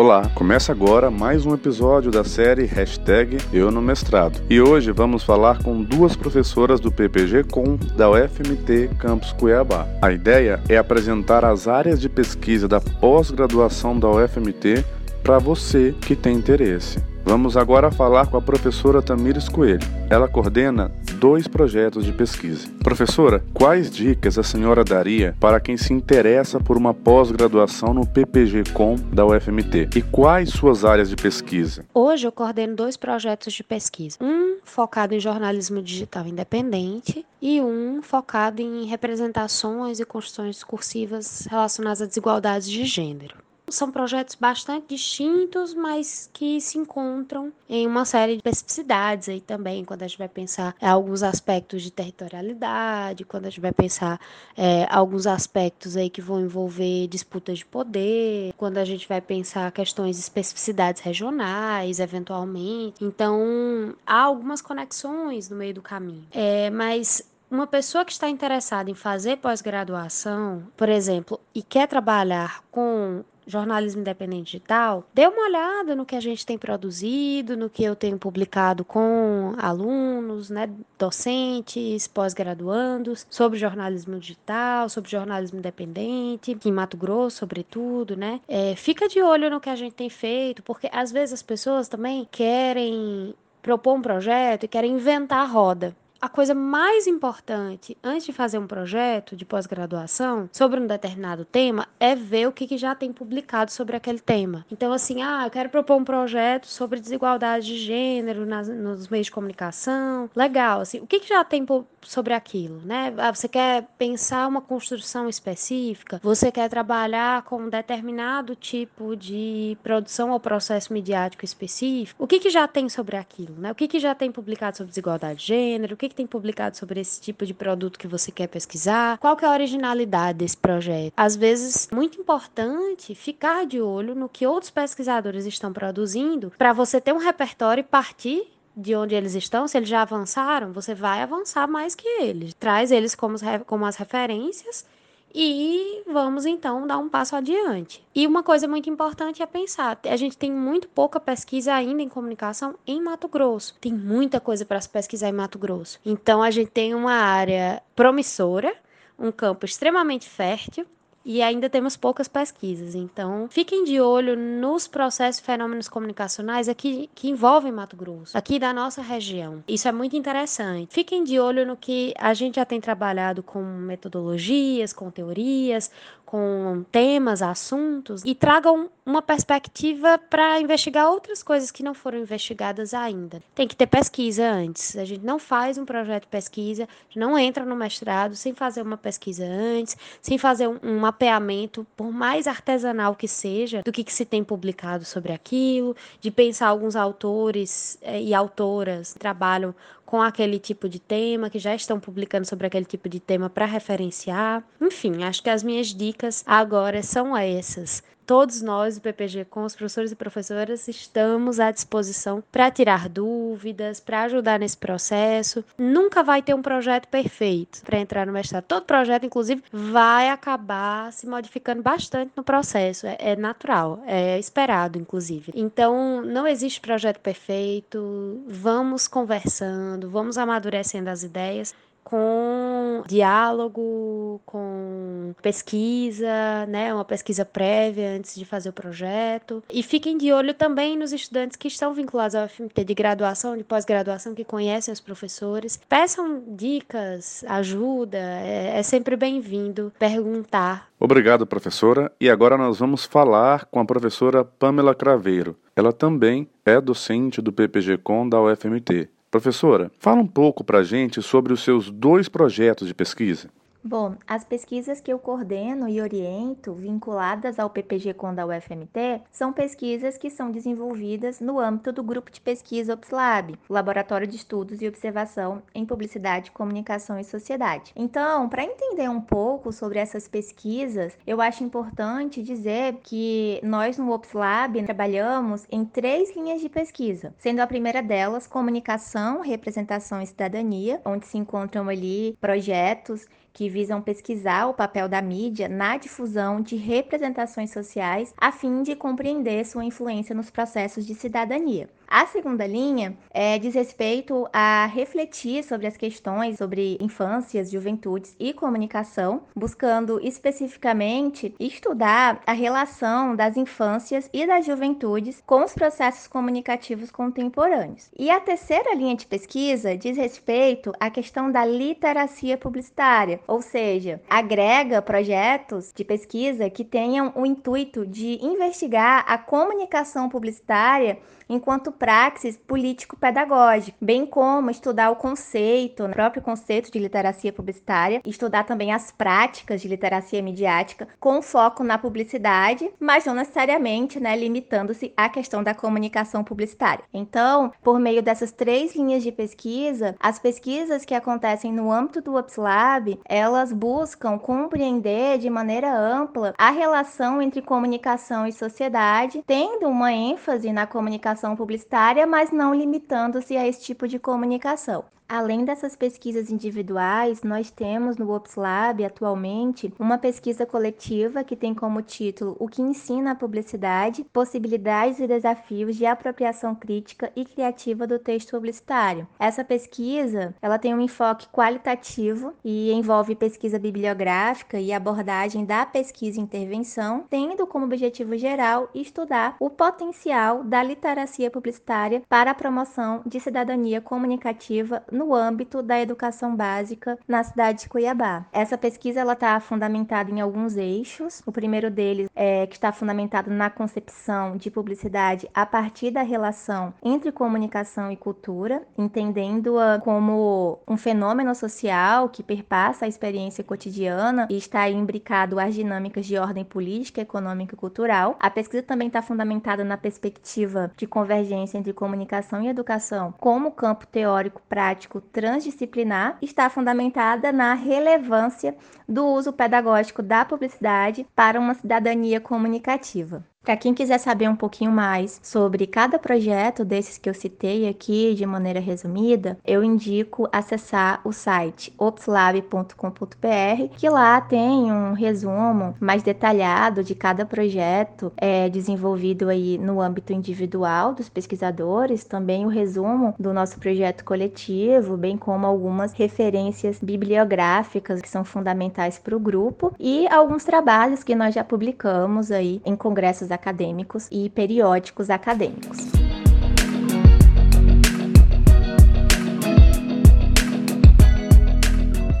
Olá, começa agora mais um episódio da série Hashtag Eu no Mestrado. E hoje vamos falar com duas professoras do PPG Com da UFMT Campus Cuiabá. A ideia é apresentar as áreas de pesquisa da pós-graduação da UFMT para você que tem interesse. Vamos agora falar com a professora Tamires Coelho. Ela coordena dois projetos de pesquisa. Professora, quais dicas a senhora daria para quem se interessa por uma pós-graduação no PPG-Com da UFMT? E quais suas áreas de pesquisa? Hoje eu coordeno dois projetos de pesquisa. Um focado em jornalismo digital independente e um focado em representações e construções discursivas relacionadas a desigualdades de gênero. São projetos bastante distintos, mas que se encontram em uma série de especificidades aí também, quando a gente vai pensar em alguns aspectos de territorialidade, quando a gente vai pensar é, alguns aspectos aí que vão envolver disputas de poder, quando a gente vai pensar questões de especificidades regionais, eventualmente. Então, há algumas conexões no meio do caminho. É, mas uma pessoa que está interessada em fazer pós-graduação, por exemplo, e quer trabalhar com jornalismo independente digital, dê uma olhada no que a gente tem produzido, no que eu tenho publicado com alunos, né, docentes, pós-graduandos, sobre jornalismo digital, sobre jornalismo independente, em Mato Grosso, sobretudo, né? É, fica de olho no que a gente tem feito, porque às vezes as pessoas também querem propor um projeto e querem inventar a roda a coisa mais importante antes de fazer um projeto de pós-graduação sobre um determinado tema é ver o que, que, já tem publicado sobre aquele tema. Então, assim, ah, eu quero propor um projeto sobre desigualdade de gênero nas, nos meios de comunicação. Legal, assim, o que, que já tem sobre aquilo, né? Ah, você quer pensar uma construção específica? Você quer trabalhar com um determinado tipo de produção ou processo midiático específico? O que, que já tem sobre aquilo, né? O que, que já tem publicado sobre desigualdade de gênero? O que que, tem publicado sobre esse tipo de produto que você quer pesquisar? Qual que é a originalidade desse projeto? Às vezes, muito importante ficar de olho no que outros pesquisadores estão produzindo para você ter um repertório e partir de onde eles estão, se eles já avançaram, você vai avançar mais que eles. Traz eles como, como as referências e vamos então dar um passo adiante. E uma coisa muito importante é pensar: a gente tem muito pouca pesquisa ainda em comunicação em Mato Grosso. Tem muita coisa para se pesquisar em Mato Grosso. Então a gente tem uma área promissora, um campo extremamente fértil e ainda temos poucas pesquisas. Então, fiquem de olho nos processos e fenômenos comunicacionais aqui que envolvem Mato Grosso, aqui da nossa região. Isso é muito interessante. Fiquem de olho no que a gente já tem trabalhado com metodologias, com teorias, com temas, assuntos e tragam uma perspectiva para investigar outras coisas que não foram investigadas ainda. Tem que ter pesquisa antes. A gente não faz um projeto de pesquisa, não entra no mestrado sem fazer uma pesquisa antes, sem fazer um, um mapeamento, por mais artesanal que seja, do que, que se tem publicado sobre aquilo, de pensar alguns autores eh, e autoras que trabalham com aquele tipo de tema, que já estão publicando sobre aquele tipo de tema para referenciar. Enfim, acho que as minhas dicas agora são essas todos nós do PPG, com os professores e professoras, estamos à disposição para tirar dúvidas, para ajudar nesse processo. Nunca vai ter um projeto perfeito para entrar no mestrado. Todo projeto, inclusive, vai acabar se modificando bastante no processo. É, é natural, é esperado, inclusive. Então, não existe projeto perfeito. Vamos conversando, vamos amadurecendo as ideias com diálogo, com pesquisa, né, uma pesquisa prévia antes de fazer o projeto. E fiquem de olho também nos estudantes que estão vinculados ao FMT de graduação, de pós-graduação, que conhecem os professores. Peçam dicas, ajuda, é, é sempre bem-vindo perguntar. Obrigado, professora. E agora nós vamos falar com a professora Pamela Craveiro. Ela também é docente do PPG-Com da UFMT. Professora, fala um pouco para a gente sobre os seus dois projetos de pesquisa. Bom, as pesquisas que eu coordeno e oriento, vinculadas ao PPG Com da UFMT, são pesquisas que são desenvolvidas no âmbito do grupo de pesquisa OPSLAB, Laboratório de Estudos e Observação em Publicidade, Comunicação e Sociedade. Então, para entender um pouco sobre essas pesquisas, eu acho importante dizer que nós no OPSLAB trabalhamos em três linhas de pesquisa, sendo a primeira delas comunicação, representação e cidadania, onde se encontram ali projetos que visam pesquisar o papel da mídia na difusão de representações sociais a fim de compreender sua influência nos processos de cidadania. A segunda linha é, diz respeito a refletir sobre as questões sobre infâncias, juventudes e comunicação, buscando especificamente estudar a relação das infâncias e das juventudes com os processos comunicativos contemporâneos. E a terceira linha de pesquisa diz respeito à questão da literacia publicitária, ou seja, agrega projetos de pesquisa que tenham o intuito de investigar a comunicação publicitária enquanto praxis político-pedagógico, bem como estudar o conceito, o próprio conceito de literacia publicitária, estudar também as práticas de literacia midiática com foco na publicidade, mas não necessariamente, né, limitando-se à questão da comunicação publicitária. Então, por meio dessas três linhas de pesquisa, as pesquisas que acontecem no âmbito do UpsLab, elas buscam compreender de maneira ampla a relação entre comunicação e sociedade, tendo uma ênfase na comunicação publicitária, mas não limitando-se a esse tipo de comunicação. Além dessas pesquisas individuais, nós temos no OpsLab atualmente uma pesquisa coletiva que tem como título O que ensina a publicidade: possibilidades e desafios de apropriação crítica e criativa do texto publicitário. Essa pesquisa, ela tem um enfoque qualitativo e envolve pesquisa bibliográfica e abordagem da pesquisa e intervenção, tendo como objetivo geral estudar o potencial da literacia publicitária para a promoção de cidadania comunicativa no âmbito da educação básica na cidade de Cuiabá. Essa pesquisa ela está fundamentada em alguns eixos. O primeiro deles é que está fundamentado na concepção de publicidade a partir da relação entre comunicação e cultura, entendendo-a como um fenômeno social que perpassa a experiência cotidiana e está imbricado às dinâmicas de ordem política, econômica e cultural. A pesquisa também está fundamentada na perspectiva de convergência entre comunicação e educação como campo teórico prático transdisciplinar está fundamentada na relevância do uso pedagógico da publicidade para uma cidadania comunicativa. Para quem quiser saber um pouquinho mais sobre cada projeto desses que eu citei aqui de maneira resumida, eu indico acessar o site opslab.com.br, que lá tem um resumo mais detalhado de cada projeto é, desenvolvido aí no âmbito individual dos pesquisadores, também o resumo do nosso projeto coletivo, bem como algumas referências bibliográficas que são fundamentais para o grupo e alguns trabalhos que nós já publicamos aí em congressos acadêmicos e periódicos acadêmicos.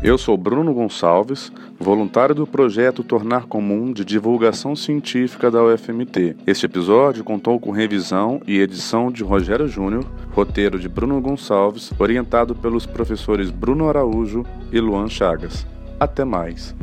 Eu sou Bruno Gonçalves, voluntário do projeto Tornar Comum de Divulgação Científica da UFMT. Este episódio contou com revisão e edição de Rogério Júnior, roteiro de Bruno Gonçalves, orientado pelos professores Bruno Araújo e Luan Chagas. Até mais!